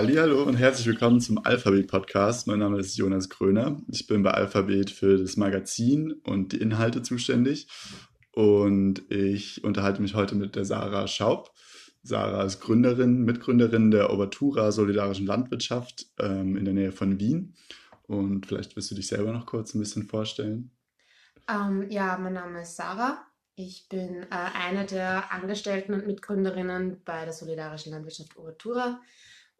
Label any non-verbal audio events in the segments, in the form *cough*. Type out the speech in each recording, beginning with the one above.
Hallo und herzlich willkommen zum Alphabet Podcast. Mein Name ist Jonas Gröner. Ich bin bei Alphabet für das Magazin und die Inhalte zuständig. Und ich unterhalte mich heute mit der Sarah Schaub. Sarah ist Gründerin, Mitgründerin der Obertura Solidarischen Landwirtschaft ähm, in der Nähe von Wien. Und vielleicht wirst du dich selber noch kurz ein bisschen vorstellen. Ähm, ja, mein Name ist Sarah. Ich bin äh, eine der Angestellten und Mitgründerinnen bei der Solidarischen Landwirtschaft Obertura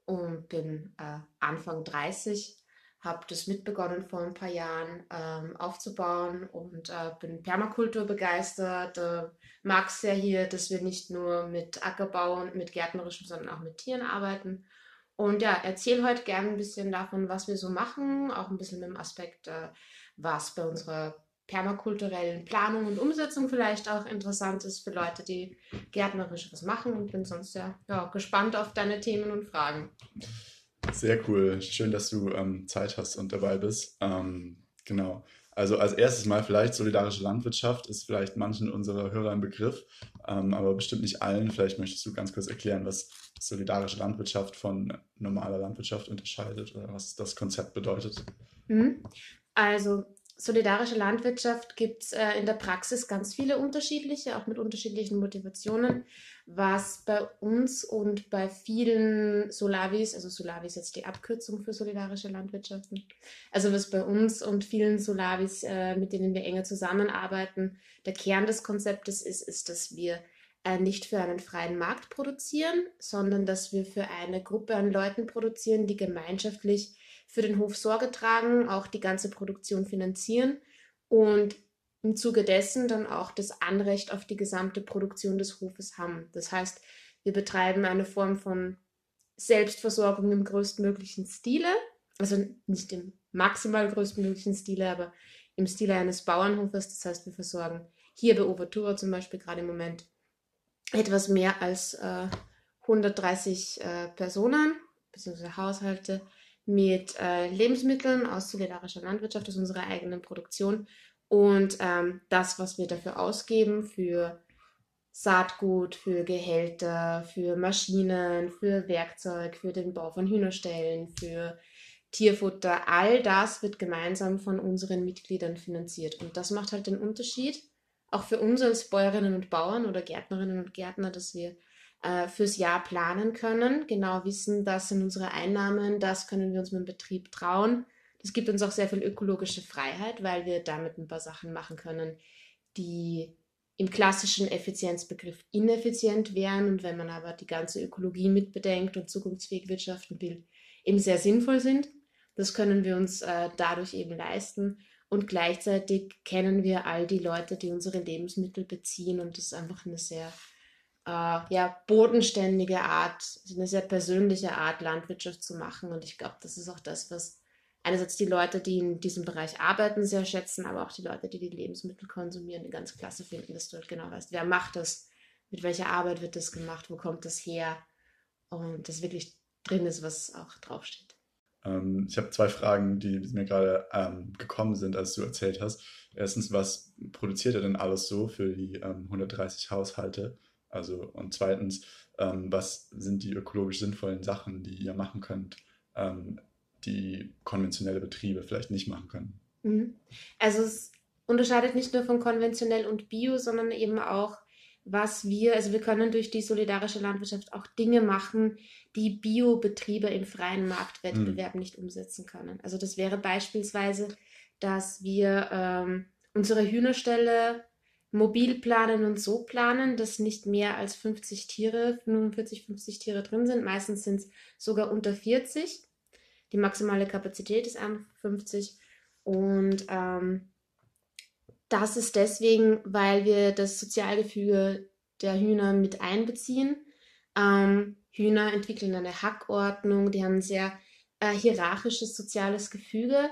und bin äh, Anfang 30, habe das mitbegonnen vor ein paar Jahren ähm, aufzubauen und äh, bin Permakultur begeistert. Äh, Mag es sehr hier, dass wir nicht nur mit Ackerbau und mit Gärtnerischem, sondern auch mit Tieren arbeiten. Und ja, erzähle heute gerne ein bisschen davon, was wir so machen, auch ein bisschen mit dem Aspekt, äh, was bei unserer permakulturellen Planung und Umsetzung vielleicht auch interessant ist für Leute, die gärtnerisch was machen und bin sonst ja, ja gespannt auf deine Themen und Fragen. Sehr cool. Schön, dass du ähm, Zeit hast und dabei bist. Ähm, genau. Also als erstes mal vielleicht solidarische Landwirtschaft ist vielleicht manchen unserer Hörer ein Begriff, ähm, aber bestimmt nicht allen. Vielleicht möchtest du ganz kurz erklären, was solidarische Landwirtschaft von normaler Landwirtschaft unterscheidet oder was das Konzept bedeutet. Mhm. Also solidarische Landwirtschaft gibt es äh, in der Praxis ganz viele unterschiedliche, auch mit unterschiedlichen Motivationen. Was bei uns und bei vielen Solavis, also Solavis ist jetzt die Abkürzung für solidarische Landwirtschaften, also was bei uns und vielen Solavis, äh, mit denen wir enger zusammenarbeiten, der Kern des Konzeptes ist, ist, dass wir äh, nicht für einen freien Markt produzieren, sondern dass wir für eine Gruppe an Leuten produzieren, die gemeinschaftlich für den Hof Sorge tragen, auch die ganze Produktion finanzieren und im Zuge dessen dann auch das Anrecht auf die gesamte Produktion des Hofes haben. Das heißt, wir betreiben eine Form von Selbstversorgung im größtmöglichen Stile, also nicht im maximal größtmöglichen Stile, aber im Stile eines Bauernhofes. Das heißt, wir versorgen hier bei Overtura zum Beispiel gerade im Moment etwas mehr als äh, 130 äh, Personen bzw. Haushalte mit äh, Lebensmitteln aus solidarischer Landwirtschaft, aus unserer eigenen Produktion. Und ähm, das, was wir dafür ausgeben, für Saatgut, für Gehälter, für Maschinen, für Werkzeug, für den Bau von Hühnerstellen, für Tierfutter, all das wird gemeinsam von unseren Mitgliedern finanziert. Und das macht halt den Unterschied, auch für uns als Bäuerinnen und Bauern oder Gärtnerinnen und Gärtner, dass wir äh, fürs Jahr planen können, genau wissen, das sind unsere Einnahmen, das können wir uns mit dem Betrieb trauen. Das gibt uns auch sehr viel ökologische Freiheit, weil wir damit ein paar Sachen machen können, die im klassischen Effizienzbegriff ineffizient wären und wenn man aber die ganze Ökologie mitbedenkt und zukunftsfähig wirtschaften will, eben sehr sinnvoll sind. Das können wir uns äh, dadurch eben leisten und gleichzeitig kennen wir all die Leute, die unsere Lebensmittel beziehen und das ist einfach eine sehr äh, ja, bodenständige Art, eine sehr persönliche Art, Landwirtschaft zu machen. Und ich glaube, das ist auch das, was einerseits die Leute, die in diesem Bereich arbeiten, sehr schätzen, aber auch die Leute, die die Lebensmittel konsumieren, ganz klasse finden, dass du halt genau weißt, wer macht das, mit welcher Arbeit wird das gemacht, wo kommt das her und das wirklich drin ist, was auch draufsteht. Ähm, ich habe zwei Fragen, die mir gerade ähm, gekommen sind, als du erzählt hast. Erstens, was produziert er denn alles so für die ähm, 130 Haushalte? Also, und zweitens, ähm, was sind die ökologisch sinnvollen Sachen, die ihr machen könnt, ähm, die konventionelle Betriebe vielleicht nicht machen können? Mhm. Also es unterscheidet nicht nur von konventionell und bio, sondern eben auch, was wir, also wir können durch die solidarische Landwirtschaft auch Dinge machen, die Biobetriebe im freien Marktwettbewerb mhm. nicht umsetzen können. Also das wäre beispielsweise, dass wir ähm, unsere Hühnerställe mobil planen und so planen, dass nicht mehr als 50 Tiere, 45, 50 Tiere drin sind. Meistens sind es sogar unter 40. Die maximale Kapazität ist 50. Und ähm, das ist deswegen, weil wir das Sozialgefüge der Hühner mit einbeziehen. Ähm, Hühner entwickeln eine Hackordnung, die haben ein sehr äh, hierarchisches soziales Gefüge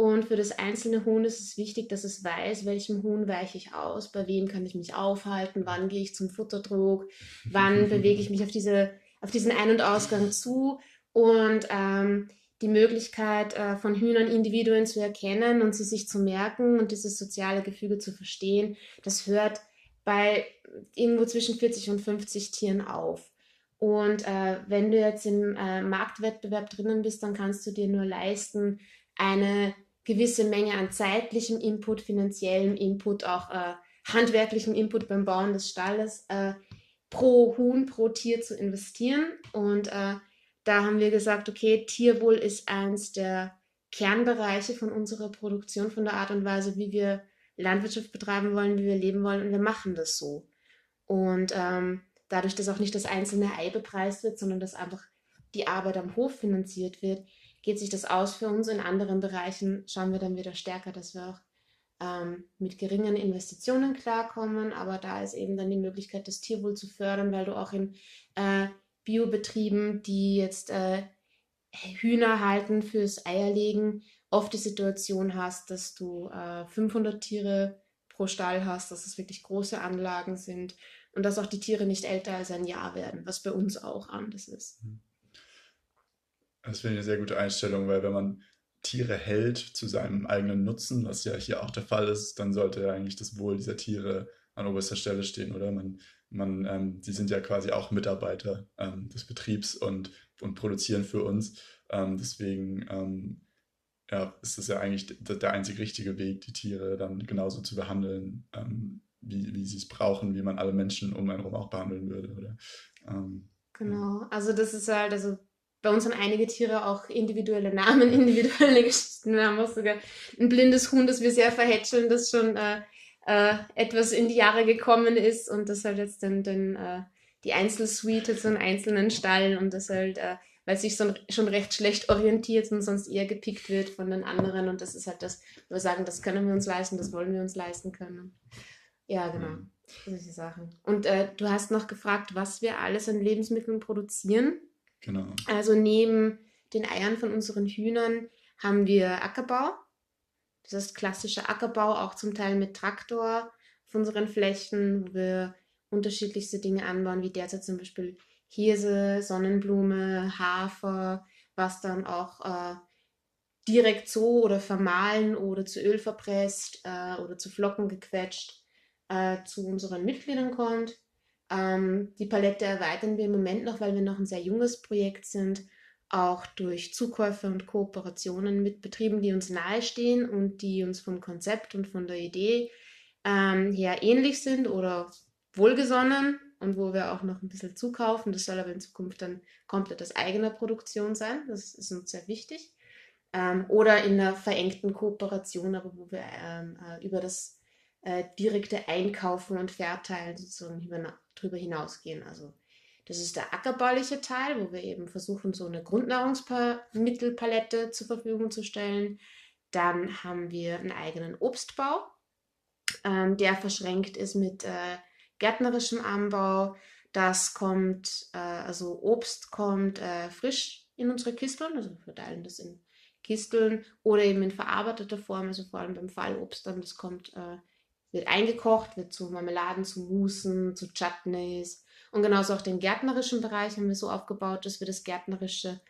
und für das einzelne Huhn ist es wichtig, dass es weiß, welchem Huhn weiche ich aus, bei wem kann ich mich aufhalten, wann gehe ich zum Futterdruck, wann *laughs* bewege ich mich auf, diese, auf diesen Ein- und Ausgang zu. Und ähm, die Möglichkeit äh, von Hühnern Individuen zu erkennen und sie sich zu merken und dieses soziale Gefüge zu verstehen, das hört bei irgendwo zwischen 40 und 50 Tieren auf. Und äh, wenn du jetzt im äh, Marktwettbewerb drinnen bist, dann kannst du dir nur leisten, eine gewisse Menge an zeitlichem Input, finanziellem Input, auch äh, handwerklichem Input beim Bauen des Stalles äh, pro Huhn, pro Tier zu investieren. Und äh, da haben wir gesagt, okay, Tierwohl ist eins der Kernbereiche von unserer Produktion, von der Art und Weise, wie wir Landwirtschaft betreiben wollen, wie wir leben wollen. Und wir machen das so. Und ähm, dadurch, dass auch nicht das einzelne Ei bepreist wird, sondern dass einfach die Arbeit am Hof finanziert wird, geht sich das aus für uns. In anderen Bereichen schauen wir dann wieder stärker, dass wir auch ähm, mit geringen Investitionen klarkommen. Aber da ist eben dann die Möglichkeit, das Tierwohl zu fördern, weil du auch in äh, Biobetrieben, die jetzt äh, Hühner halten fürs Eierlegen, oft die Situation hast, dass du äh, 500 Tiere pro Stall hast, dass es wirklich große Anlagen sind und dass auch die Tiere nicht älter als ein Jahr werden, was bei uns auch anders ist. Mhm. Das finde ich eine sehr gute Einstellung, weil wenn man Tiere hält zu seinem eigenen Nutzen, was ja hier auch der Fall ist, dann sollte ja eigentlich das Wohl dieser Tiere an oberster Stelle stehen, oder? Man, man, ähm, die sind ja quasi auch Mitarbeiter ähm, des Betriebs und, und produzieren für uns. Ähm, deswegen ähm, ja, ist das ja eigentlich der einzig richtige Weg, die Tiere dann genauso zu behandeln, ähm, wie, wie sie es brauchen, wie man alle Menschen um einen herum auch behandeln würde, oder? Ähm, genau, also das ist halt, also bei uns haben einige Tiere auch individuelle Namen, *laughs* individuelle Geschichten. Wir haben auch sogar ein blindes Huhn, das wir sehr verhätscheln, das schon äh, äh, etwas in die Jahre gekommen ist und das halt jetzt dann, dann äh, die Einzelsuite zu einem einzelnen Stall und das halt, äh, weil sich so schon recht schlecht orientiert und sonst eher gepickt wird von den anderen und das ist halt das, wo wir sagen, das können wir uns leisten, das wollen wir uns leisten können. Ja, genau. Mhm. Solche Sachen. Und äh, du hast noch gefragt, was wir alles an Lebensmitteln produzieren. Genau. Also neben den Eiern von unseren Hühnern haben wir Ackerbau. Das ist klassischer Ackerbau, auch zum Teil mit Traktor auf unseren Flächen, wo wir unterschiedlichste Dinge anbauen, wie derzeit zum Beispiel Hirse, Sonnenblume, Hafer, was dann auch äh, direkt so oder vermahlen oder zu Öl verpresst äh, oder zu Flocken gequetscht äh, zu unseren Mitgliedern kommt. Ähm, die Palette erweitern wir im Moment noch, weil wir noch ein sehr junges Projekt sind, auch durch Zukäufe und Kooperationen mit Betrieben, die uns nahestehen und die uns vom Konzept und von der Idee ähm, her ähnlich sind oder wohlgesonnen und wo wir auch noch ein bisschen zukaufen. Das soll aber in Zukunft dann komplett aus eigener Produktion sein. Das ist uns sehr wichtig. Ähm, oder in einer verengten Kooperation, aber wo wir ähm, äh, über das äh, direkte Einkaufen und Verteilen sozusagen darüber hinausgehen. Also das ist der ackerbauliche Teil, wo wir eben versuchen, so eine Grundnahrungsmittelpalette zur Verfügung zu stellen. Dann haben wir einen eigenen Obstbau, ähm, der verschränkt ist mit äh, gärtnerischem Anbau. Das kommt, äh, also Obst kommt äh, frisch in unsere Kisteln, also wir verteilen das in Kisteln oder eben in verarbeiteter Form, also vor allem beim Fallobst, dann das kommt äh, wird eingekocht, wird zu Marmeladen, zu Musen, zu Chutneys. Und genauso auch den gärtnerischen Bereich haben wir so aufgebaut, dass wir das Gärtnerische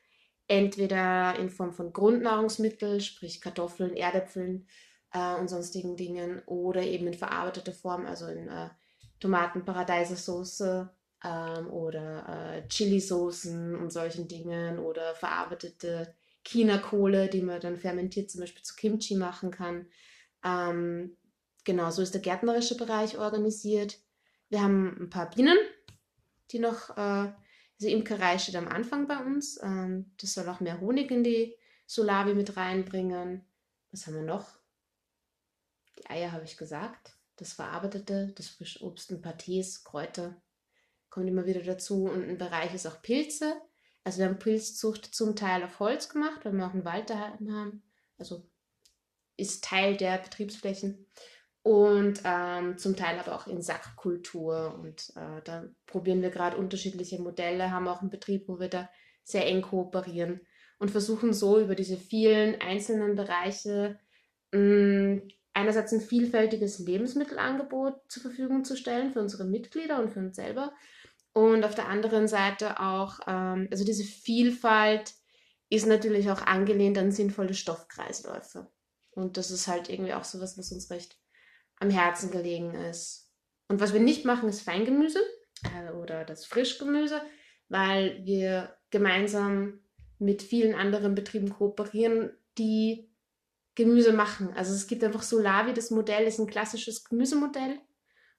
entweder in Form von Grundnahrungsmitteln, sprich Kartoffeln, Erdäpfeln äh, und sonstigen Dingen, oder eben in verarbeiteter Form, also in äh, Tomaten, Paradeisersauce ähm, oder äh, Chili-Soßen und solchen Dingen oder verarbeitete China-Kohle, die man dann fermentiert zum Beispiel zu Kimchi machen kann. Ähm, Genau, so ist der gärtnerische Bereich organisiert. Wir haben ein paar Bienen, die noch, äh, also Imkerei steht am Anfang bei uns. Ähm, das soll auch mehr Honig in die Solavi mit reinbringen. Was haben wir noch? Die Eier habe ich gesagt. Das Verarbeitete, das Frischobst und Pâtés, Kräuter kommt immer wieder dazu. Und ein Bereich ist auch Pilze. Also wir haben Pilzzucht zum Teil auf Holz gemacht, weil wir auch einen Wald daheim haben. Also ist Teil der Betriebsflächen und ähm, zum Teil aber auch in Sackkultur. Und äh, da probieren wir gerade unterschiedliche Modelle, haben auch einen Betrieb, wo wir da sehr eng kooperieren und versuchen so über diese vielen einzelnen Bereiche mh, mm, einerseits ein vielfältiges Lebensmittelangebot zur Verfügung zu stellen für unsere Mitglieder und für uns selber. Und auf der anderen Seite auch, ähm, also diese Vielfalt ist natürlich auch angelehnt an sinnvolle Stoffkreisläufe. Und das ist halt irgendwie auch sowas, was uns recht am Herzen gelegen ist. Und was wir nicht machen, ist Feingemüse äh, oder das Frischgemüse, weil wir gemeinsam mit vielen anderen Betrieben kooperieren, die Gemüse machen. Also es gibt einfach Solavi, das Modell ist ein klassisches Gemüsemodell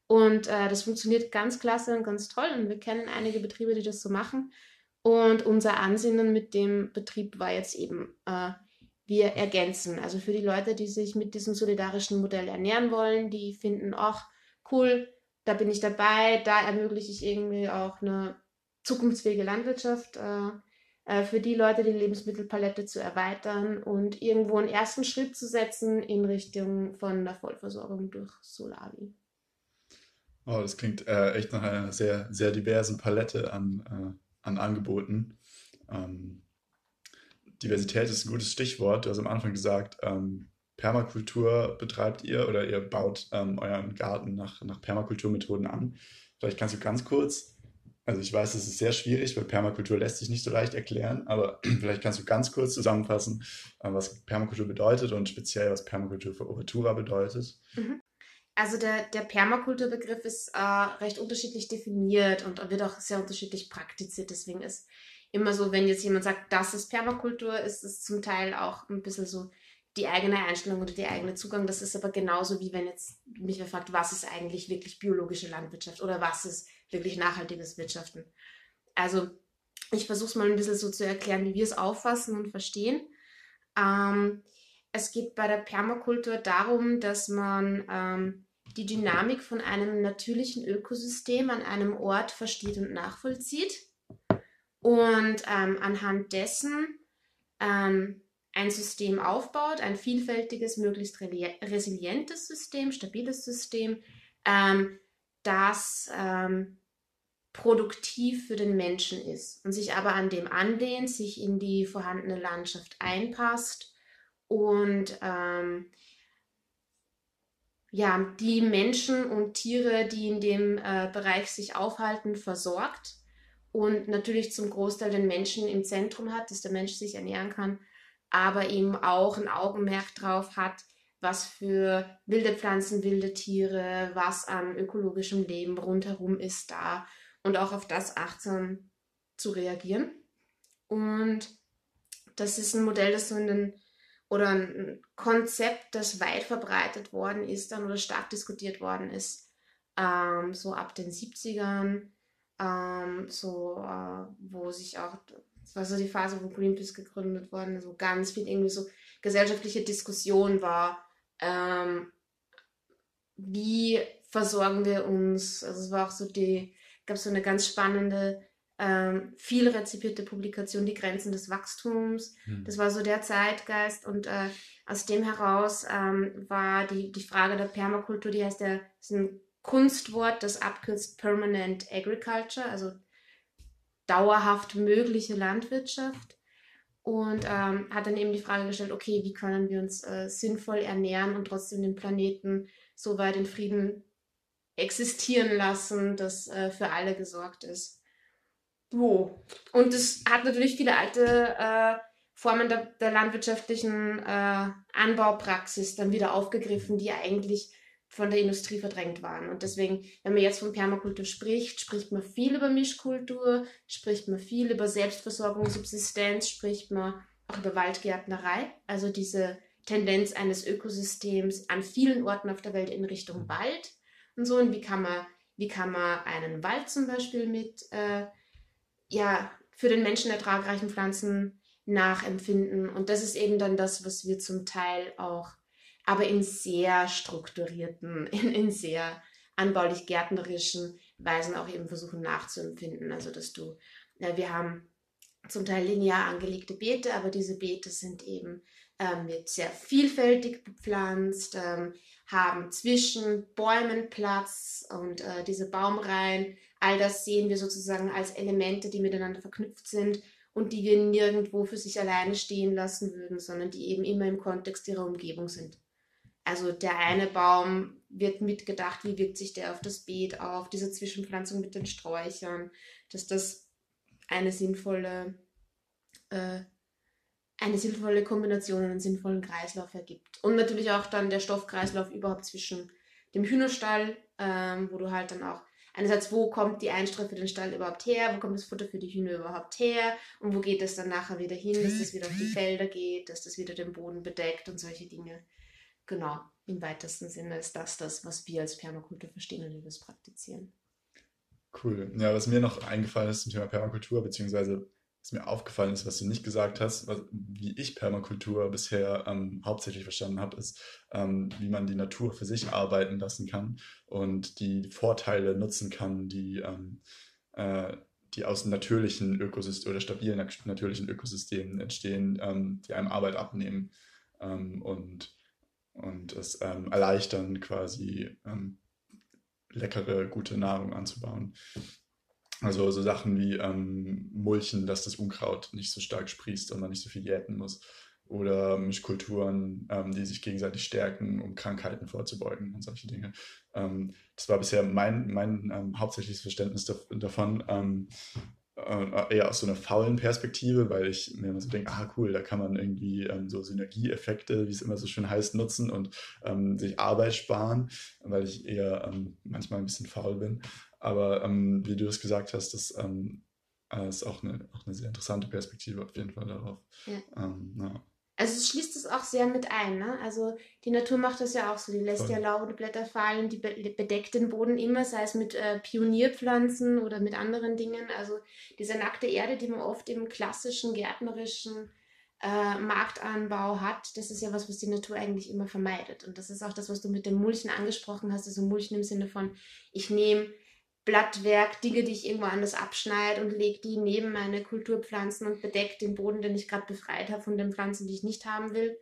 und äh, das funktioniert ganz klasse und ganz toll und wir kennen einige Betriebe, die das so machen. Und unser Ansinnen mit dem Betrieb war jetzt eben, äh, wir ergänzen. Also für die Leute, die sich mit diesem solidarischen Modell ernähren wollen, die finden, ach, cool, da bin ich dabei, da ermögliche ich irgendwie auch eine zukunftsfähige Landwirtschaft. Äh, äh, für die Leute die Lebensmittelpalette zu erweitern und irgendwo einen ersten Schritt zu setzen in Richtung von der Vollversorgung durch Solavi. Oh, das klingt äh, echt nach einer sehr, sehr diversen Palette an, äh, an Angeboten. Ähm, Diversität ist ein gutes Stichwort. Du hast am Anfang gesagt, ähm, Permakultur betreibt ihr oder ihr baut ähm, euren Garten nach, nach Permakulturmethoden an. Vielleicht kannst du ganz kurz also ich weiß, es ist sehr schwierig, weil Permakultur lässt sich nicht so leicht erklären, aber *clears throat* vielleicht kannst du ganz kurz zusammenfassen, äh, was Permakultur bedeutet und speziell, was Permakultur für Ovatura bedeutet. Mhm. Also der, der Permakulturbegriff ist äh, recht unterschiedlich definiert und wird auch sehr unterschiedlich praktiziert. Deswegen ist immer so, wenn jetzt jemand sagt, das ist Permakultur, ist es zum Teil auch ein bisschen so die eigene Einstellung oder die eigene Zugang. Das ist aber genauso wie wenn jetzt mich wer fragt, was ist eigentlich wirklich biologische Landwirtschaft oder was ist wirklich nachhaltiges Wirtschaften. Also ich versuche es mal ein bisschen so zu erklären, wie wir es auffassen und verstehen. Ähm, es geht bei der Permakultur darum, dass man ähm, die Dynamik von einem natürlichen Ökosystem an einem Ort versteht und nachvollzieht und ähm, anhand dessen ähm, ein System aufbaut, ein vielfältiges, möglichst resilientes System, stabiles System, ähm, das ähm, produktiv für den Menschen ist und sich aber an dem anlehnt, sich in die vorhandene Landschaft einpasst und ähm, ja, die Menschen und Tiere, die in dem äh, Bereich sich aufhalten, versorgt und natürlich zum Großteil den Menschen im Zentrum hat, dass der Mensch sich ernähren kann, aber eben auch ein Augenmerk drauf hat, was für wilde Pflanzen, wilde Tiere, was an ökologischem Leben rundherum ist da und auch auf das achtsam zu reagieren. Und das ist ein Modell, das so in den oder ein Konzept, das weit verbreitet worden ist dann oder stark diskutiert worden ist, ähm, so ab den 70ern, ähm, so äh, wo sich auch, das war so die Phase, wo Greenpeace gegründet worden ist, wo ganz viel irgendwie so gesellschaftliche Diskussion war, ähm, wie versorgen wir uns, also es war auch so die gab es so eine ganz spannende, ähm, viel rezipierte Publikation, Die Grenzen des Wachstums. Mhm. Das war so der Zeitgeist und äh, aus dem heraus ähm, war die, die Frage der Permakultur, die heißt ja, ist ein Kunstwort, das abkürzt Permanent Agriculture, also dauerhaft mögliche Landwirtschaft. Und ähm, hat dann eben die Frage gestellt, okay, wie können wir uns äh, sinnvoll ernähren und trotzdem den Planeten so weit in Frieden existieren lassen, dass äh, für alle gesorgt ist. So. Und es hat natürlich viele alte äh, Formen der, der landwirtschaftlichen äh, Anbaupraxis dann wieder aufgegriffen, die eigentlich von der Industrie verdrängt waren. Und deswegen, wenn man jetzt von Permakultur spricht, spricht man viel über Mischkultur, spricht man viel über Selbstversorgung, Subsistenz, spricht man auch über Waldgärtnerei, also diese Tendenz eines Ökosystems an vielen Orten auf der Welt in Richtung Wald und so. Und wie kann man, wie kann man einen Wald zum Beispiel mit äh, ja, für den Menschen ertragreichen Pflanzen nachempfinden. Und das ist eben dann das, was wir zum Teil auch, aber in sehr strukturierten, *laughs* in, in sehr anbaulich gärtnerischen Weisen auch eben versuchen nachzuempfinden. Also dass du, ja, wir haben zum Teil linear angelegte Beete, aber diese Beete sind eben ähm, sehr vielfältig bepflanzt. Ähm, haben zwischen Bäumen Platz und äh, diese Baumreihen. All das sehen wir sozusagen als Elemente, die miteinander verknüpft sind und die wir nirgendwo für sich alleine stehen lassen würden, sondern die eben immer im Kontext ihrer Umgebung sind. Also der eine Baum wird mitgedacht, wie wirkt sich der auf das Beet auf, diese Zwischenpflanzung mit den Sträuchern, dass das eine sinnvolle äh, eine sinnvolle Kombination, einen sinnvollen Kreislauf ergibt. Und natürlich auch dann der Stoffkreislauf überhaupt zwischen dem Hühnerstall, ähm, wo du halt dann auch einerseits, wo kommt die Einstreu für den Stall überhaupt her, wo kommt das Futter für die Hühner überhaupt her und wo geht es dann nachher wieder hin, dass das wieder auf die Felder geht, dass das wieder den Boden bedeckt und solche Dinge. Genau, im weitesten Sinne ist das das, was wir als Permakultur verstehen und wie wir es praktizieren. Cool. Ja, was mir noch eingefallen ist zum Thema Permakultur, beziehungsweise was mir aufgefallen ist, was du nicht gesagt hast, was, wie ich Permakultur bisher ähm, hauptsächlich verstanden habe, ist, ähm, wie man die Natur für sich arbeiten lassen kann und die Vorteile nutzen kann, die, ähm, äh, die aus natürlichen Ökosystemen oder stabilen natürlichen Ökosystemen entstehen, ähm, die einem Arbeit abnehmen ähm, und, und es ähm, erleichtern, quasi leckere, gute Nahrung anzubauen. Also so Sachen wie ähm, Mulchen, dass das Unkraut nicht so stark sprießt und man nicht so viel jäten muss. Oder Mischkulturen, ähm, die sich gegenseitig stärken, um Krankheiten vorzubeugen und solche Dinge. Ähm, das war bisher mein, mein ähm, hauptsächliches Verständnis davon. Äh, eher aus so einer faulen Perspektive, weil ich mir immer so denke, ah cool, da kann man irgendwie ähm, so Synergieeffekte, wie es immer so schön heißt, nutzen und ähm, sich Arbeit sparen, weil ich eher ähm, manchmal ein bisschen faul bin. Aber ähm, wie du es gesagt hast, das ähm, ist auch eine, auch eine sehr interessante Perspektive auf jeden Fall darauf. Ja. Ähm, ja. Also es schließt es auch sehr mit ein. Ne? Also die Natur macht das ja auch so. Die lässt Voll. ja Laub und Blätter fallen, die bedeckt den Boden immer, sei es mit äh, Pionierpflanzen oder mit anderen Dingen. Also diese nackte Erde, die man oft im klassischen gärtnerischen äh, Marktanbau hat, das ist ja was, was die Natur eigentlich immer vermeidet. Und das ist auch das, was du mit dem Mulchen angesprochen hast. Also Mulchen im Sinne von, ich nehme Blattwerk, Dinge, die ich irgendwo anders abschneide und lege die neben meine Kulturpflanzen und bedecke den Boden, den ich gerade befreit habe von den Pflanzen, die ich nicht haben will.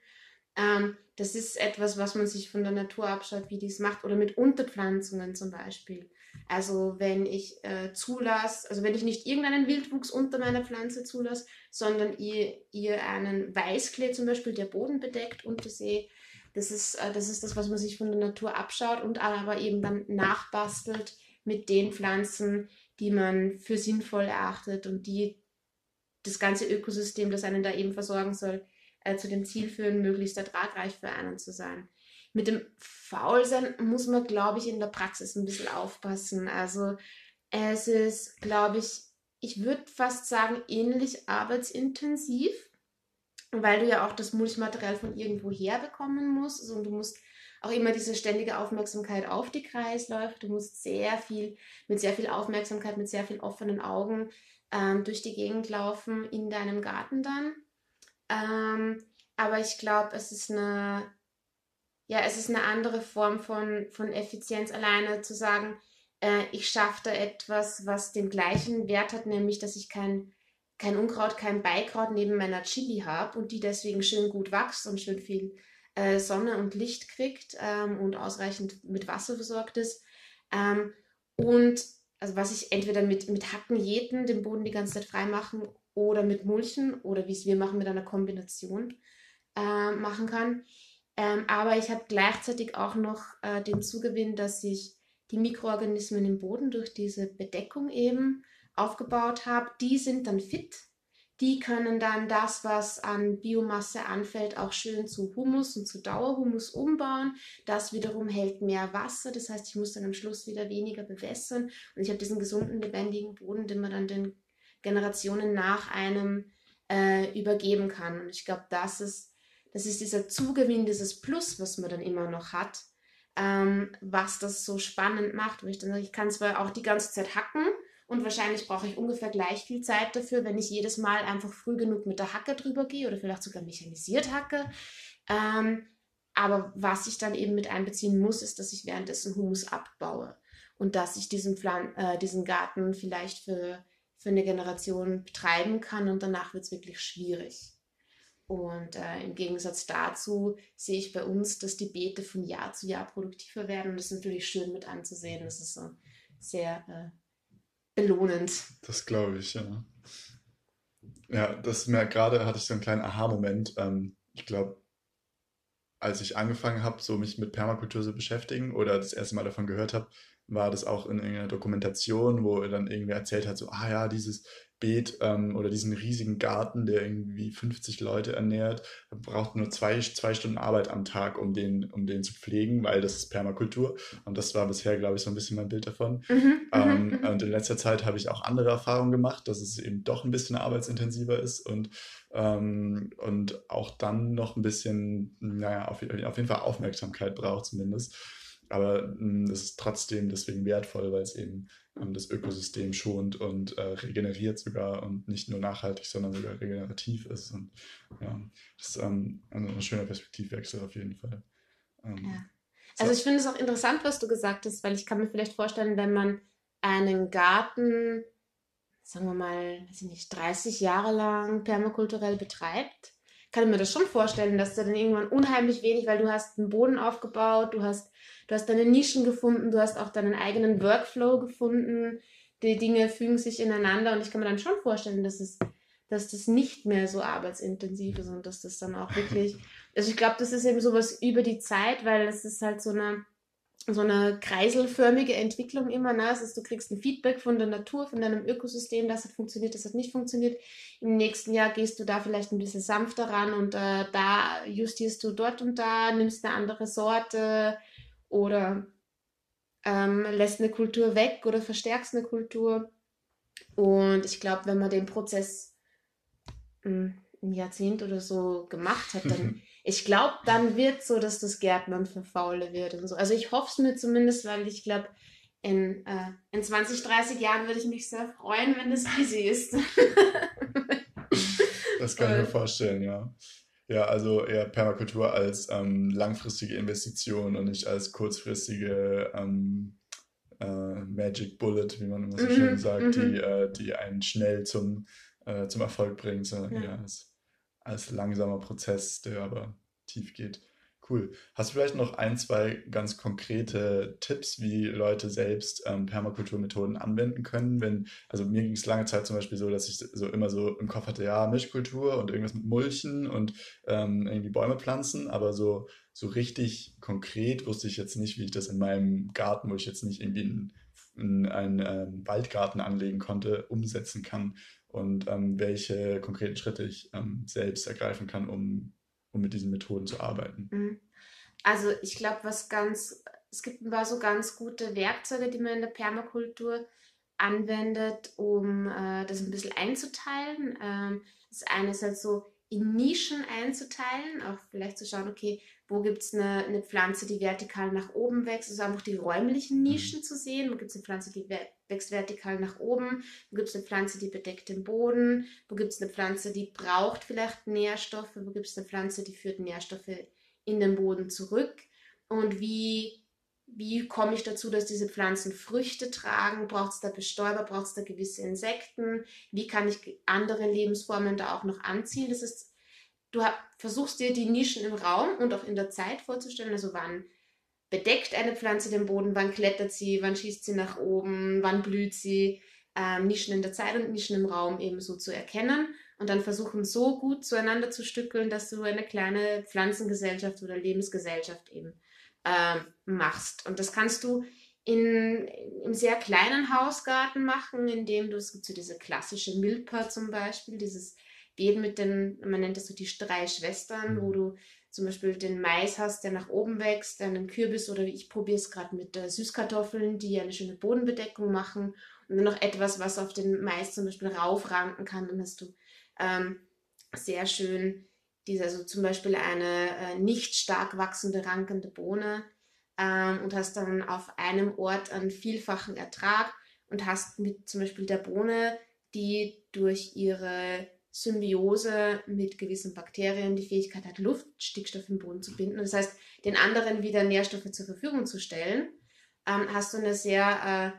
Ähm, das ist etwas, was man sich von der Natur abschaut, wie die es macht. Oder mit Unterpflanzungen zum Beispiel. Also wenn ich äh, zulasse, also wenn ich nicht irgendeinen Wildwuchs unter meiner Pflanze zulasse, sondern ihr, ihr einen Weißklee zum Beispiel, der Boden bedeckt, untersehe, das ist, äh, das ist das, was man sich von der Natur abschaut und aber eben dann nachbastelt mit den Pflanzen, die man für sinnvoll erachtet und die das ganze Ökosystem, das einen da eben versorgen soll, äh, zu dem Ziel führen, möglichst ertragreich für einen zu sein. Mit dem Faulsein muss man, glaube ich, in der Praxis ein bisschen aufpassen. Also es ist, glaube ich, ich würde fast sagen, ähnlich arbeitsintensiv, weil du ja auch das Mulchmaterial von irgendwo herbekommen musst. Also, und du musst auch immer diese ständige Aufmerksamkeit auf die Kreisläufe. Du musst sehr viel, mit sehr viel Aufmerksamkeit, mit sehr viel offenen Augen ähm, durch die Gegend laufen in deinem Garten dann. Ähm, aber ich glaube, es ist eine, ja, es ist eine andere Form von, von Effizienz alleine zu sagen, äh, ich schaffe da etwas, was den gleichen Wert hat, nämlich, dass ich kein, kein Unkraut, kein Beikraut neben meiner Chili habe und die deswegen schön gut wächst und schön viel äh, Sonne und Licht kriegt ähm, und ausreichend mit Wasser versorgt ist. Ähm, und also was ich entweder mit, mit Hacken jäten, den Boden die ganze Zeit frei machen oder mit Mulchen oder wie es wir machen mit einer Kombination äh, machen kann. Ähm, aber ich habe gleichzeitig auch noch äh, den Zugewinn, dass ich die Mikroorganismen im Boden durch diese Bedeckung eben aufgebaut habe. Die sind dann fit die können dann das, was an Biomasse anfällt, auch schön zu Humus und zu Dauerhumus umbauen. Das wiederum hält mehr Wasser. Das heißt, ich muss dann am Schluss wieder weniger bewässern. Und ich habe diesen gesunden, lebendigen Boden, den man dann den Generationen nach einem äh, übergeben kann. Und ich glaube, das ist, das ist dieser Zugewinn, dieses Plus, was man dann immer noch hat, ähm, was das so spannend macht. Wo ich dann ich kann zwar auch die ganze Zeit hacken, und wahrscheinlich brauche ich ungefähr gleich viel Zeit dafür, wenn ich jedes Mal einfach früh genug mit der Hacke drüber gehe oder vielleicht sogar mechanisiert hacke. Ähm, aber was ich dann eben mit einbeziehen muss, ist, dass ich währenddessen Humus abbaue und dass ich diesen, Pflan äh, diesen Garten vielleicht für, für eine Generation betreiben kann und danach wird es wirklich schwierig. Und äh, im Gegensatz dazu sehe ich bei uns, dass die Beete von Jahr zu Jahr produktiver werden und das ist natürlich schön mit anzusehen. Das ist so sehr äh, belohnend. Das glaube ich, ja. Ja, das mir gerade hatte ich so einen kleinen Aha-Moment. Ähm, ich glaube, als ich angefangen habe, so mich mit Permakultur zu beschäftigen oder das erste Mal davon gehört habe, war das auch in irgendeiner Dokumentation, wo er dann irgendwie erzählt hat, so, ah ja, dieses Beet ähm, oder diesen riesigen Garten, der irgendwie 50 Leute ernährt, braucht nur zwei, zwei Stunden Arbeit am Tag, um den, um den zu pflegen, weil das ist Permakultur. Und das war bisher, glaube ich, so ein bisschen mein Bild davon. Mhm, mhm ähm, mhm. und in letzter Zeit habe ich auch andere Erfahrungen gemacht, dass es eben doch ein bisschen arbeitsintensiver ist und, ähm, und auch dann noch ein bisschen, naja, auf, auf jeden Fall Aufmerksamkeit braucht zumindest. Aber es hm, ist trotzdem deswegen wertvoll, weil es eben ähm, das Ökosystem schont und äh, regeneriert sogar und nicht nur nachhaltig, sondern sogar regenerativ ist. Und ja, das ist ähm, ein schöner Perspektivwechsel auf jeden Fall. Ähm, ja. Also ich finde es auch interessant, was du gesagt hast, weil ich kann mir vielleicht vorstellen, wenn man einen Garten, sagen wir mal, weiß ich nicht, 30 Jahre lang permakulturell betreibt, kann mir das schon vorstellen, dass du dann irgendwann unheimlich wenig, weil du hast einen Boden aufgebaut, du hast, du hast deine Nischen gefunden, du hast auch deinen eigenen Workflow gefunden, die Dinge fügen sich ineinander und ich kann mir dann schon vorstellen, dass es, dass das nicht mehr so arbeitsintensiv ist und dass das dann auch wirklich, also ich glaube, das ist eben sowas über die Zeit, weil es ist halt so eine, so eine kreiselförmige Entwicklung immer. Ne? Das ist, du kriegst ein Feedback von der Natur, von deinem Ökosystem, das hat funktioniert, das hat nicht funktioniert. Im nächsten Jahr gehst du da vielleicht ein bisschen sanfter ran und äh, da justierst du dort und da, nimmst eine andere Sorte oder ähm, lässt eine Kultur weg oder verstärkst eine Kultur. Und ich glaube, wenn man den Prozess mh, hm, ein Jahrzehnt oder so gemacht hat, dann *laughs* ich glaube, dann wird so, dass das Gärtnern für Faule wird und so. Also ich hoffe es mir zumindest, weil ich glaube, in, äh, in 20, 30 Jahren würde ich mich sehr freuen, wenn es easy ist. *laughs* das kann ich mir vorstellen, ja. Ja, also eher Permakultur als ähm, langfristige Investition und nicht als kurzfristige ähm, äh, Magic Bullet, wie man immer so mhm, schön sagt, mhm. die, äh, die einen schnell zum, äh, zum Erfolg bringt, sondern ja. eher als als langsamer Prozess, der aber tief geht. Cool. Hast du vielleicht noch ein, zwei ganz konkrete Tipps, wie Leute selbst ähm, Permakulturmethoden anwenden können? Wenn, also mir ging es lange Zeit zum Beispiel so, dass ich so immer so im Kopf hatte, ja, Mischkultur und irgendwas mit Mulchen und ähm, irgendwie Bäume pflanzen, aber so, so richtig konkret wusste ich jetzt nicht, wie ich das in meinem Garten, wo ich jetzt nicht irgendwie einen, einen, einen ähm, Waldgarten anlegen konnte, umsetzen kann und ähm, welche konkreten Schritte ich ähm, selbst ergreifen kann, um, um mit diesen Methoden zu arbeiten. Mhm. Also ich glaube, was ganz, es gibt ein paar so ganz gute Werkzeuge, die man in der Permakultur anwendet, um äh, das ein bisschen einzuteilen. Ähm, das eine ist halt so in Nischen einzuteilen, auch vielleicht zu schauen, okay, wo gibt es eine, eine Pflanze, die vertikal nach oben wächst, also einfach die räumlichen Nischen mhm. zu sehen, wo gibt es eine Pflanze, die wächst vertikal nach oben, wo gibt es eine Pflanze, die bedeckt den Boden, wo gibt es eine Pflanze, die braucht vielleicht Nährstoffe, wo gibt es eine Pflanze, die führt Nährstoffe in den Boden zurück? Und wie, wie komme ich dazu, dass diese Pflanzen Früchte tragen, braucht es da Bestäuber, braucht es da gewisse Insekten, wie kann ich andere Lebensformen da auch noch anziehen, das ist du versuchst dir die Nischen im Raum und auch in der Zeit vorzustellen, also wann bedeckt eine Pflanze den Boden, wann klettert sie, wann schießt sie nach oben, wann blüht sie, ähm, Nischen in der Zeit und Nischen im Raum eben so zu erkennen und dann versuchen so gut zueinander zu stückeln, dass du eine kleine Pflanzengesellschaft oder Lebensgesellschaft eben ähm, machst. Und das kannst du in, im sehr kleinen Hausgarten machen, indem du, es gibt so diese klassische Milpa zum Beispiel, dieses Beet mit den, man nennt das so die drei Schwestern, mhm. wo du zum Beispiel den Mais hast, der nach oben wächst, dann einen Kürbis oder wie ich probiere es gerade mit äh, Süßkartoffeln, die eine schöne Bodenbedeckung machen und dann noch etwas, was auf den Mais zum Beispiel raufranken kann. Dann hast du ähm, sehr schön diese, also zum Beispiel eine äh, nicht stark wachsende, rankende Bohne ähm, und hast dann auf einem Ort einen vielfachen Ertrag und hast mit zum Beispiel der Bohne, die durch ihre Symbiose mit gewissen Bakterien die Fähigkeit hat, Luft, Stickstoff im Boden zu binden. Das heißt, den anderen wieder Nährstoffe zur Verfügung zu stellen, ähm, hast du eine sehr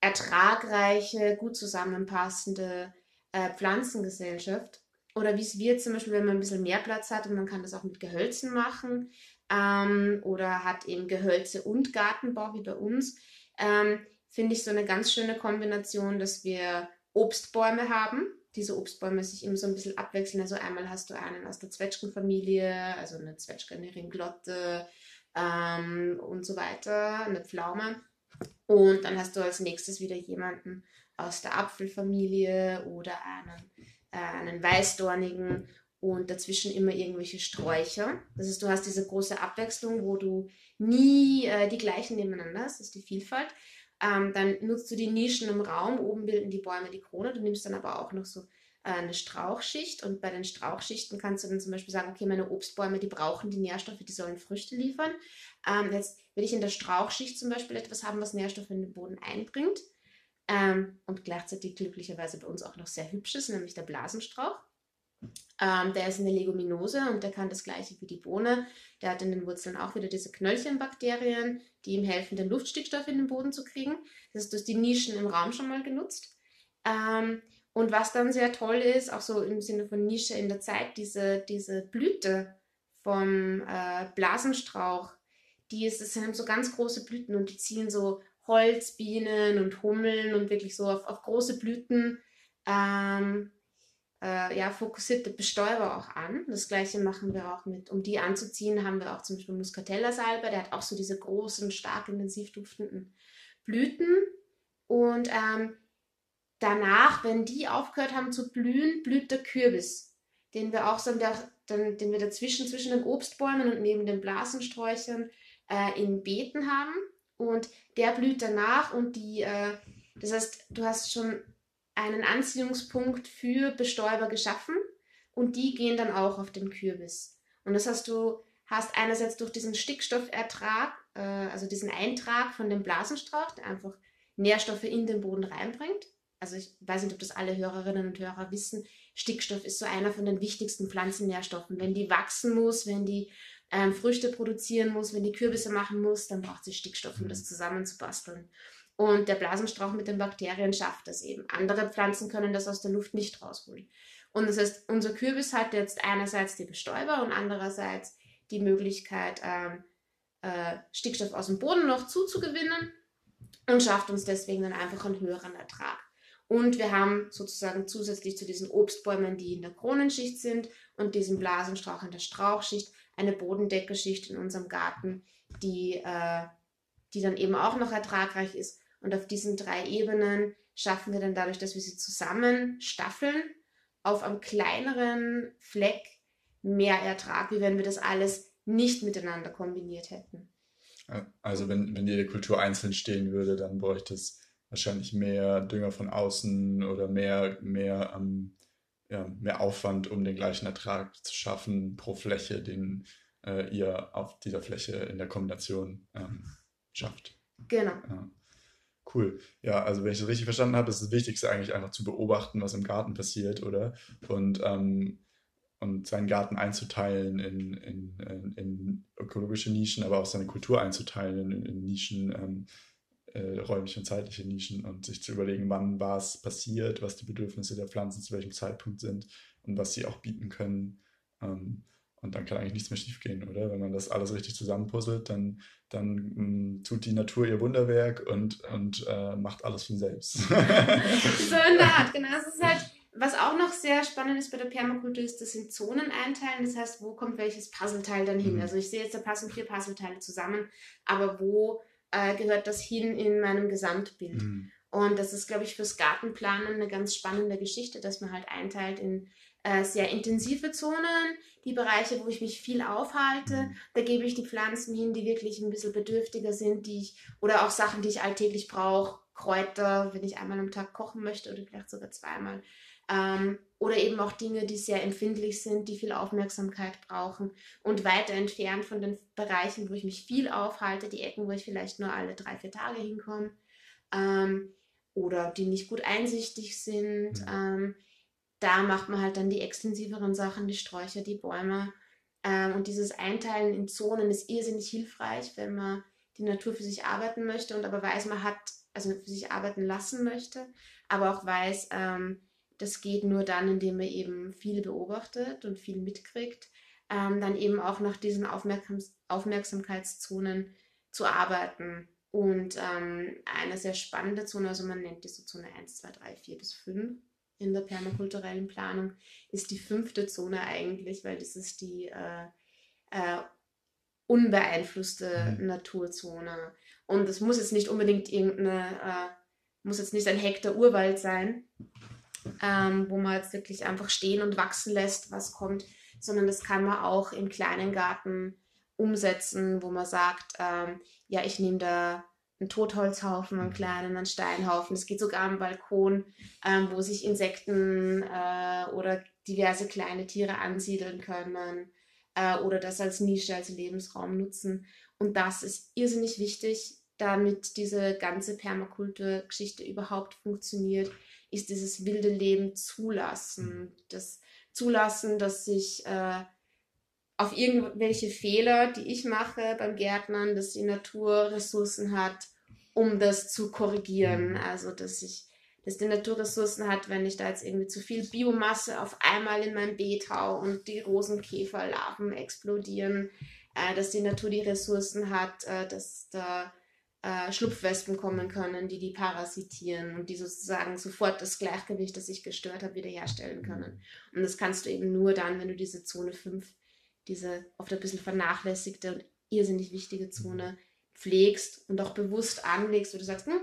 äh, ertragreiche, gut zusammenpassende äh, Pflanzengesellschaft. Oder wie es wird zum Beispiel, wenn man ein bisschen mehr Platz hat und man kann das auch mit Gehölzen machen ähm, oder hat eben Gehölze und Gartenbau wie bei uns, ähm, finde ich so eine ganz schöne Kombination, dass wir Obstbäume haben, diese Obstbäume sich immer so ein bisschen abwechseln. Also einmal hast du einen aus der Zwetschgenfamilie, also eine Zwetschge, eine Ringlotte ähm, und so weiter, eine Pflaume. Und dann hast du als nächstes wieder jemanden aus der Apfelfamilie oder einen, äh, einen Weißdornigen und dazwischen immer irgendwelche Sträucher. Das heißt, du hast diese große Abwechslung, wo du nie äh, die gleichen nebeneinander hast, das ist die Vielfalt. Ähm, dann nutzt du die Nischen im Raum, oben bilden die Bäume die Krone, du nimmst dann aber auch noch so äh, eine Strauchschicht und bei den Strauchschichten kannst du dann zum Beispiel sagen, okay, meine Obstbäume, die brauchen die Nährstoffe, die sollen Früchte liefern. Ähm, jetzt will ich in der Strauchschicht zum Beispiel etwas haben, was Nährstoffe in den Boden einbringt ähm, und gleichzeitig glücklicherweise bei uns auch noch sehr hübsch ist, nämlich der Blasenstrauch. Ähm, der ist eine Leguminose und der kann das gleiche wie die Bohne. Der hat in den Wurzeln auch wieder diese Knöllchenbakterien, die ihm helfen, den Luftstickstoff in den Boden zu kriegen. Das ist durch die Nischen im Raum schon mal genutzt. Ähm, und was dann sehr toll ist, auch so im Sinne von Nische in der Zeit, diese, diese Blüte vom äh, Blasenstrauch, die ist, das sind so ganz große Blüten und die ziehen so Holzbienen und Hummeln und wirklich so auf, auf große Blüten ähm, äh, ja, fokussierte Bestäuber auch an. Das gleiche machen wir auch mit, um die anzuziehen, haben wir auch zum Beispiel Muscatella-Salbe, der hat auch so diese großen, stark intensiv duftenden Blüten. Und ähm, danach, wenn die aufgehört haben zu blühen, blüht der Kürbis, den wir auch so, den, den wir dazwischen, zwischen den Obstbäumen und neben den Blasensträuchern äh, in Beeten haben. Und der blüht danach und die, äh, das heißt, du hast schon einen Anziehungspunkt für Bestäuber geschaffen und die gehen dann auch auf den Kürbis. Und das hast du hast einerseits durch diesen Stickstoffertrag, äh, also diesen Eintrag von dem Blasenstrauch, der einfach Nährstoffe in den Boden reinbringt. Also ich weiß nicht, ob das alle Hörerinnen und Hörer wissen. Stickstoff ist so einer von den wichtigsten Pflanzennährstoffen. Wenn die wachsen muss, wenn die ähm, Früchte produzieren muss, wenn die Kürbisse machen muss, dann braucht sie Stickstoff, um das mhm. zusammenzubasteln. Und der Blasenstrauch mit den Bakterien schafft das eben. Andere Pflanzen können das aus der Luft nicht rausholen. Und das heißt, unser Kürbis hat jetzt einerseits die Bestäuber und andererseits die Möglichkeit, ähm, äh, Stickstoff aus dem Boden noch zuzugewinnen und schafft uns deswegen dann einfach einen höheren Ertrag. Und wir haben sozusagen zusätzlich zu diesen Obstbäumen, die in der Kronenschicht sind und diesem Blasenstrauch in der Strauchschicht, eine Bodendeckerschicht in unserem Garten, die, äh, die dann eben auch noch ertragreich ist. Und auf diesen drei Ebenen schaffen wir dann dadurch, dass wir sie zusammen staffeln, auf einem kleineren Fleck mehr Ertrag, wie wenn wir das alles nicht miteinander kombiniert hätten. Also wenn, wenn jede Kultur einzeln stehen würde, dann bräuchte es wahrscheinlich mehr Dünger von außen oder mehr, mehr ähm, ja, mehr Aufwand, um den gleichen Ertrag zu schaffen pro Fläche, den äh, ihr auf dieser Fläche in der Kombination ähm, schafft. Genau. Ja. Cool. Ja, also wenn ich das richtig verstanden habe, ist das Wichtigste eigentlich einfach zu beobachten, was im Garten passiert, oder? Und, ähm, und seinen Garten einzuteilen in, in, in, ökologische Nischen, aber auch seine Kultur einzuteilen in, in Nischen, ähm, äh, räumliche und zeitliche Nischen und sich zu überlegen, wann was passiert, was die Bedürfnisse der Pflanzen zu welchem Zeitpunkt sind und was sie auch bieten können. Ähm, und dann kann eigentlich nichts mehr schiefgehen, oder? Wenn man das alles richtig zusammenpuzzelt, dann, dann mh, mm, tut die Natur ihr Wunderwerk und, und äh, macht alles von selbst. *laughs* so in der Art, genau. Das ist halt, was auch noch sehr spannend ist bei der Permakultur, ist, das in Zonen einteilen. Das heißt, wo kommt welches Puzzleteil dann hin? Mhm. Also ich sehe jetzt, da passen vier Puzzleteile zusammen, aber wo äh, gehört das hin in meinem Gesamtbild. Mhm. Und das ist, glaube ich, fürs Gartenplanen eine ganz spannende Geschichte, dass man halt einteilt in äh, sehr intensive Zonen, die Bereiche, wo ich mich viel aufhalte. Mhm. Da gebe ich die Pflanzen hin, die wirklich ein bisschen bedürftiger sind, die ich, oder auch Sachen, die ich alltäglich brauche. Kräuter, wenn ich einmal am Tag kochen möchte oder vielleicht sogar zweimal. Ähm, oder eben auch Dinge, die sehr empfindlich sind, die viel Aufmerksamkeit brauchen und weiter entfernt von den Bereichen, wo ich mich viel aufhalte, die Ecken, wo ich vielleicht nur alle drei, vier Tage hinkomme ähm, oder die nicht gut einsichtig sind. Mhm. Ähm, da macht man halt dann die extensiveren Sachen, die Sträucher, die Bäume. Ähm, und dieses Einteilen in Zonen ist irrsinnig hilfreich, wenn man die Natur für sich arbeiten möchte und aber weiß, man hat, also für sich arbeiten lassen möchte, aber auch weiß, ähm, das geht nur dann, indem man eben viel beobachtet und viel mitkriegt, ähm, dann eben auch nach diesen Aufmerksams Aufmerksamkeitszonen zu arbeiten. Und ähm, eine sehr spannende Zone, also man nennt die so Zone 1, 2, 3, 4 bis 5 in der permakulturellen Planung, ist die fünfte Zone eigentlich, weil das ist die äh, äh, unbeeinflusste mhm. Naturzone. Und es muss jetzt nicht unbedingt irgendeine, äh, muss jetzt nicht ein Hektar Urwald sein, ähm, wo man jetzt wirklich einfach stehen und wachsen lässt, was kommt, sondern das kann man auch im kleinen Garten umsetzen, wo man sagt, ähm, ja, ich nehme da einen Totholzhaufen, einen kleinen, einen Steinhaufen. Es geht sogar am Balkon, ähm, wo sich Insekten äh, oder diverse kleine Tiere ansiedeln können äh, oder das als Nische, als Lebensraum nutzen. Und das ist irrsinnig wichtig, damit diese ganze Permakulturgeschichte überhaupt funktioniert, ist dieses wilde Leben zulassen. Das Zulassen, dass sich äh, auf irgendwelche Fehler, die ich mache beim Gärtnern, dass die Natur Ressourcen hat, um das zu korrigieren. Mhm. Also, dass ich, dass die Natur Ressourcen hat, wenn ich da jetzt irgendwie zu viel Biomasse auf einmal in mein Beet hau und die Rosenkäferlarven explodieren, äh, dass die Natur die Ressourcen hat, äh, dass da äh, Schlupfwespen kommen können, die die parasitieren und die sozusagen sofort das Gleichgewicht, das sich gestört hat, wiederherstellen können. Mhm. Und das kannst du eben nur dann, wenn du diese Zone 5 diese oft ein bisschen vernachlässigte und irrsinnig wichtige Zone pflegst und auch bewusst anlegst, wo du sagst, hm,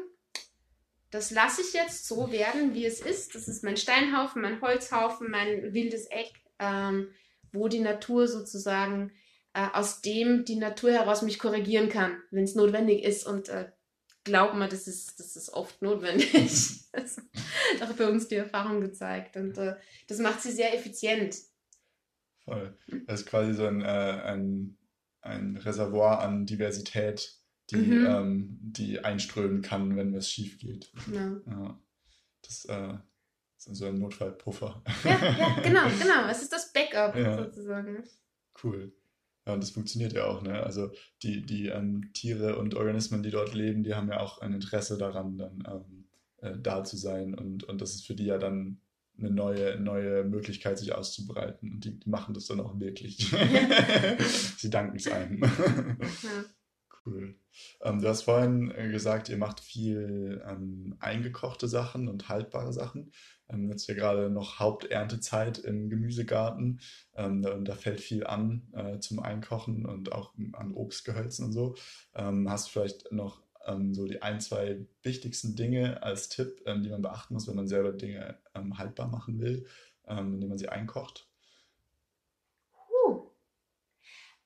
das lasse ich jetzt so werden, wie es ist. Das ist mein Steinhaufen, mein Holzhaufen, mein wildes Eck, ähm, wo die Natur sozusagen, äh, aus dem die Natur heraus mich korrigieren kann, wenn es notwendig ist. Und äh, glaub mir, das ist, das ist oft notwendig. *laughs* das hat auch bei uns die Erfahrung gezeigt. Und äh, das macht sie sehr effizient. Voll. Das ist quasi so ein, äh, ein, ein Reservoir an Diversität, die, mhm. ähm, die einströmen kann, wenn was schief geht. Ja. ja. Das äh, ist so ein Notfallpuffer. Ja, ja, *laughs* genau, genau. Es ist das Backup ja. sozusagen. Cool. Ja, und das funktioniert ja auch, ne? Also die, die ähm, Tiere und Organismen, die dort leben, die haben ja auch ein Interesse daran, dann ähm, äh, da zu sein. Und, und das ist für die ja dann eine neue, neue Möglichkeit, sich auszubreiten. Und die, die machen das dann auch wirklich. *laughs* Sie danken es einem. Ja. *laughs* Cool. Ähm, du hast vorhin äh, gesagt, ihr macht viel ähm, eingekochte Sachen und haltbare Sachen. Ähm, jetzt ja gerade noch Haupterntezeit im Gemüsegarten. Ähm, da, da, fällt viel an äh, zum Einkochen und auch an Obstgehölzen und so. Ähm, hast du vielleicht noch ähm, so die ein, zwei wichtigsten Dinge als Tipp, ähm, die man beachten muss, wenn man selber Dinge haltbar machen will, indem man sie einkocht? Huh.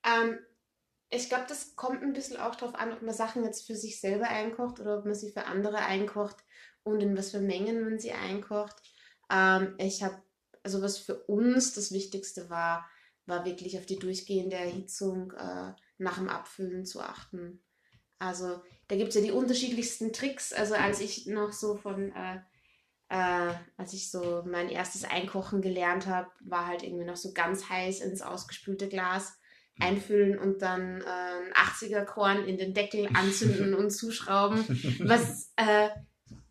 Ähm, ich glaube, das kommt ein bisschen auch darauf an, ob man Sachen jetzt für sich selber einkocht oder ob man sie für andere einkocht und in was für Mengen man sie einkocht. Ähm, ich habe, also was für uns das Wichtigste war, war wirklich auf die durchgehende Erhitzung äh, nach dem Abfüllen zu achten. Also da gibt es ja die unterschiedlichsten Tricks. Also als ich noch so von, äh, äh, als ich so mein erstes Einkochen gelernt habe, war halt irgendwie noch so ganz heiß ins ausgespülte Glas. Einfüllen und dann äh, ein 80er Korn in den Deckel *laughs* anzünden und zuschrauben. Was äh,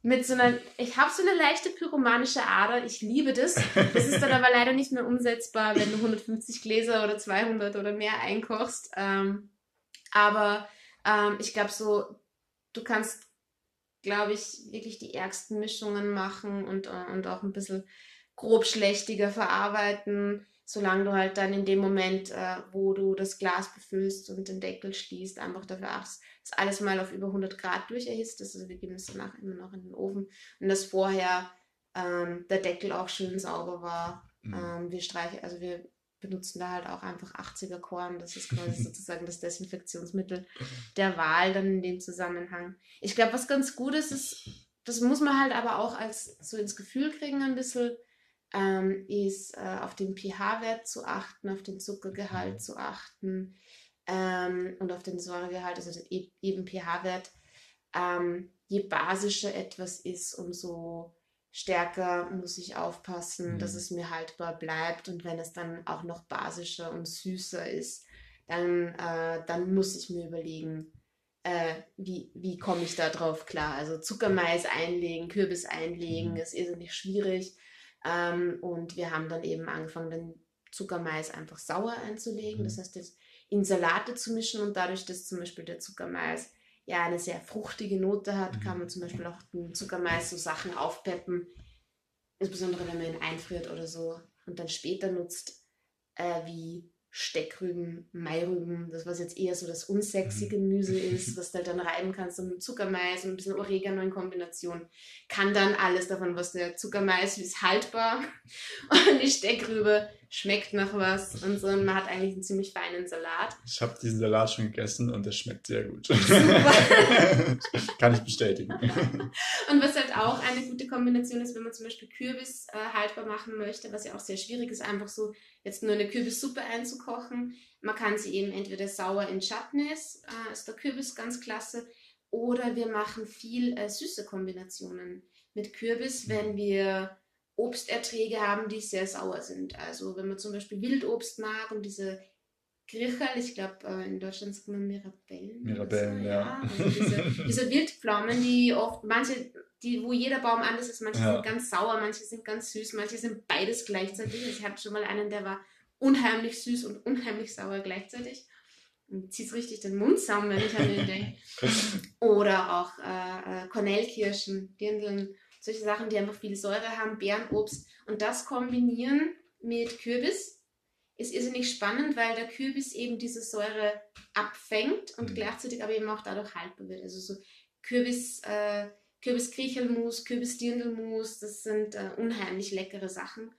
mit so einer, ich habe so eine leichte pyromanische Ader, ich liebe das. Das ist dann aber leider nicht mehr umsetzbar, wenn du 150 Gläser oder 200 oder mehr einkochst. Ähm, aber ähm, ich glaube so, du kannst, glaube ich, wirklich die ärgsten Mischungen machen und, äh, und auch ein bisschen grobschlächtiger verarbeiten, solange du halt dann in dem Moment, äh, wo du das Glas befüllst und den Deckel schließt, einfach dafür achtest, dass alles mal auf über 100 Grad durcherhitzt ist. Also wir geben es danach immer noch in den Ofen und dass vorher ähm, der Deckel auch schön sauber war. Mhm. Ähm, wir streichen, also wir benutzen da halt auch einfach 80er Korn. Das ist quasi *laughs* sozusagen das Desinfektionsmittel der Wahl dann in dem Zusammenhang. Ich glaube, was ganz gut ist, ist, das muss man halt aber auch als so ins Gefühl kriegen ein bisschen, ähm, ist äh, auf den pH-Wert zu achten, auf den Zuckergehalt zu achten ähm, und auf den Säuregehalt, also den e-, eben pH-Wert. Ähm, je basischer etwas ist, umso stärker muss ich aufpassen, mhm. dass es mir haltbar bleibt. Und wenn es dann auch noch basischer und süßer ist, dann, äh, dann muss ich mir überlegen, äh, wie, wie komme ich da drauf klar. Also Zuckermais einlegen, Kürbis einlegen, mhm. ist irrsinnig schwierig. Ähm, und wir haben dann eben angefangen, den Zuckermais einfach sauer einzulegen. Mhm. Das heißt, jetzt in Salate zu mischen und dadurch, dass zum Beispiel der Zuckermais ja eine sehr fruchtige Note hat, kann man zum Beispiel auch den Zuckermais so Sachen aufpeppen, insbesondere wenn man ihn einfriert oder so und dann später nutzt, äh, wie Steckrüben, Mairüben, das was jetzt eher so das unsexy mhm. Gemüse *laughs* ist, was du halt dann reiben kannst und mit Zuckermais und ein bisschen Oregano in Kombination, kann dann alles davon, was der Zuckermais ist haltbar *laughs* und die Steckrübe schmeckt nach was und so und man hat eigentlich einen ziemlich feinen Salat. Ich habe diesen Salat schon gegessen und der schmeckt sehr gut. *laughs* kann ich bestätigen. *laughs* und was halt auch eine gute Kombination ist, wenn man zum Beispiel Kürbis äh, haltbar machen möchte, was ja auch sehr schwierig ist, einfach so jetzt nur eine Kürbissuppe einzukochen. Man kann sie eben entweder sauer in Chutneys, äh, ist der Kürbis ganz klasse, oder wir machen viel äh, süße Kombinationen mit Kürbis, wenn wir Obsterträge haben, die sehr sauer sind. Also wenn man zum Beispiel Wildobst mag und diese Grichel, ich glaube äh, in Deutschland sagt man Mirabellen. Mirabellen, so, ja. ja. Also diese, *laughs* diese Wildpflaumen, die oft, manche die, wo jeder Baum anders ist. Manche ja. sind ganz sauer, manche sind ganz süß, manche sind beides gleichzeitig. Ich hatte schon mal einen, der war unheimlich süß und unheimlich sauer gleichzeitig. Und zieht richtig den Mund zusammen, wenn ich an den denke. *laughs* Oder auch äh, äh, Kornellkirschen, Dirndln, solche Sachen, die einfach viel Säure haben, Beerenobst. Und das kombinieren mit Kürbis ist irrsinnig spannend, weil der Kürbis eben diese Säure abfängt und mhm. gleichzeitig aber eben auch dadurch haltbar wird. Also so Kürbis. Äh, Kürbis-Kriechelmus, Kürbis-Dirndlmus, das sind äh, unheimlich leckere Sachen.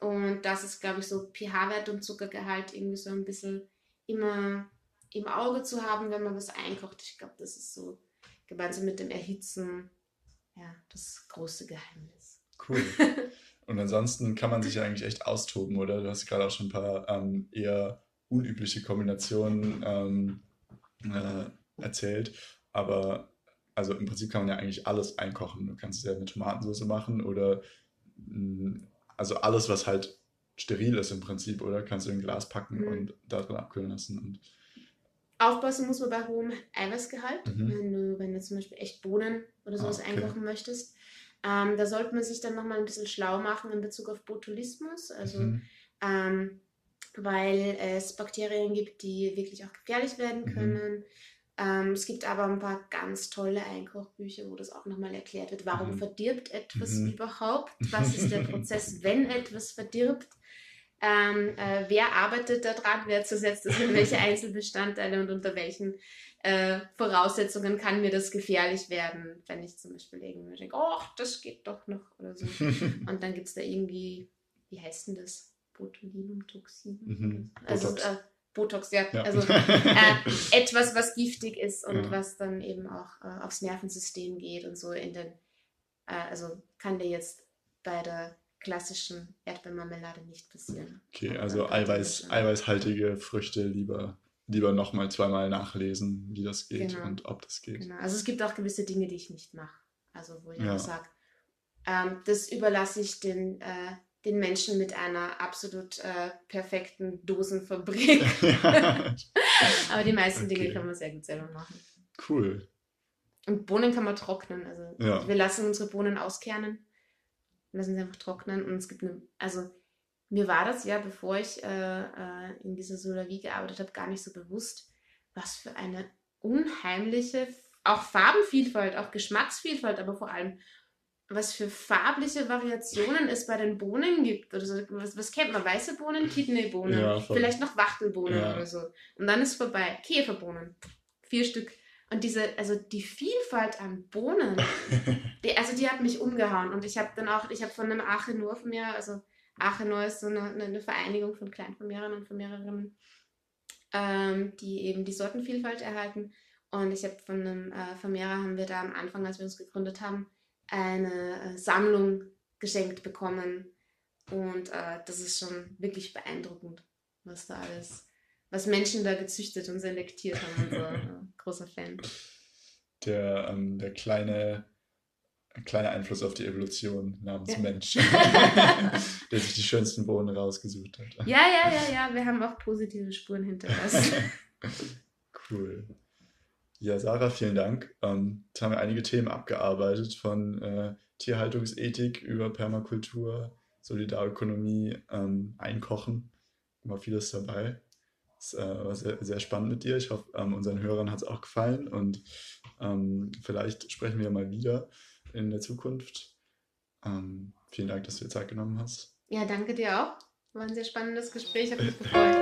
Und das ist, glaube ich, so pH-Wert und Zuckergehalt irgendwie so ein bisschen immer im Auge zu haben, wenn man was einkocht. Ich glaube, das ist so gemeinsam mit dem Erhitzen ja, das große Geheimnis. Cool. *laughs* Und ansonsten kann man sich ja eigentlich echt austoben, oder? Du hast gerade auch schon ein paar ähm, eher unübliche Kombinationen ähm, äh, erzählt. Aber also im Prinzip kann man ja eigentlich alles einkochen. Du kannst es ja mit Tomatensauce machen oder mm, also alles, was halt steril ist im Prinzip, oder? Kannst du in ein Glas packen mhm. und da drin abkühlen lassen. Und Aufpassen muss man bei hohem Eiweißgehalt, mhm. wenn, du, wenn du zum Beispiel echt Bohnen oder sowas ah, okay. einkochen möchtest. Ähm, da sollte man sich dann nochmal ein bisschen schlau machen in Bezug auf Botulismus. Also mhm. ähm, weil es Bakterien gibt, die wirklich auch gefährlich werden mhm. können. Ähm, es gibt aber ein paar ganz tolle Einkochbücher, wo das auch nochmal erklärt wird. Warum mhm. verdirbt etwas mhm. überhaupt? Was ist der *laughs* Prozess, wenn etwas verdirbt? Ähm, äh, wer arbeitet daran? Wer zersetzt das in welche Einzelbestandteile und unter welchen äh, Voraussetzungen kann mir das gefährlich werden, wenn ich zum Beispiel irgendwie denke, oh, das geht doch noch oder so. *laughs* und dann gibt es da irgendwie, wie heißt denn das? Botulinumtoxin? Mhm. Also, äh, Botox, ja. ja. Also *laughs* äh, etwas, was giftig ist und ja. was dann eben auch äh, aufs Nervensystem geht und so in den, äh, also kann dir jetzt bei der klassischen Erdbeermarmelade nicht passieren. Okay, also Eiweiß, eiweißhaltige Früchte lieber lieber nochmal zweimal nachlesen, wie das geht genau. und ob das geht. Genau. Also es gibt auch gewisse Dinge, die ich nicht mache. Also wo ich ja. sage, ähm, das überlasse ich den äh, den Menschen mit einer absolut äh, perfekten Dosenfabrik. *laughs* *laughs* Aber die meisten okay. Dinge kann man sehr gut selber machen. Cool. Und Bohnen kann man trocknen. Also ja. wir lassen unsere Bohnen auskernen, lassen sie einfach trocknen. Und es gibt eine, also mir war das ja, bevor ich äh, äh, in dieser Solavie gearbeitet habe, gar nicht so bewusst, was für eine unheimliche, auch Farbenvielfalt, auch Geschmacksvielfalt, aber vor allem was für farbliche Variationen es bei den Bohnen gibt. Oder so. was, was kennt man? Weiße Bohnen, Kidneybohnen, ja, vielleicht noch Wachtelbohnen ja. oder so. Und dann ist vorbei. Käferbohnen. Vier Stück. Und diese, also die Vielfalt an Bohnen, *laughs* die, also die hat mich umgehauen. Und ich habe dann auch, ich habe von einem Achenor von mir, also Achenor ist so eine, eine Vereinigung von Kleinvermehrern und Vermehrerinnen, ähm, die eben die Sortenvielfalt erhalten. Und ich habe von einem äh, Vermehrer, haben wir da am Anfang, als wir uns gegründet haben, eine äh, Sammlung geschenkt bekommen. Und äh, das ist schon wirklich beeindruckend, was da alles, was Menschen da gezüchtet und selektiert haben. Also, äh, *laughs* großer Fan. Der, ähm, der kleine, kleine Einfluss auf die Evolution namens ja. Mensch, *laughs* *laughs* der sich die schönsten Bohnen rausgesucht hat. Ja, ja, ja, ja, wir haben auch positive Spuren hinterlassen. cool. Ja, Sarah, vielen Dank. Ähm, jetzt haben wir einige Themen abgearbeitet, von äh, Tierhaltungsethik über Permakultur, Solidarökonomie, ähm, Einkochen. Immer vieles dabei. Das äh, war sehr, sehr, spannend mit dir. Ich hoffe, ähm, unseren Hörern hat es auch gefallen und ähm, vielleicht sprechen wir mal wieder in der Zukunft. Ähm, vielen Dank, dass du dir Zeit genommen hast. Ja, danke dir auch. War ein sehr spannendes Gespräch, hat mich *laughs* gefreut.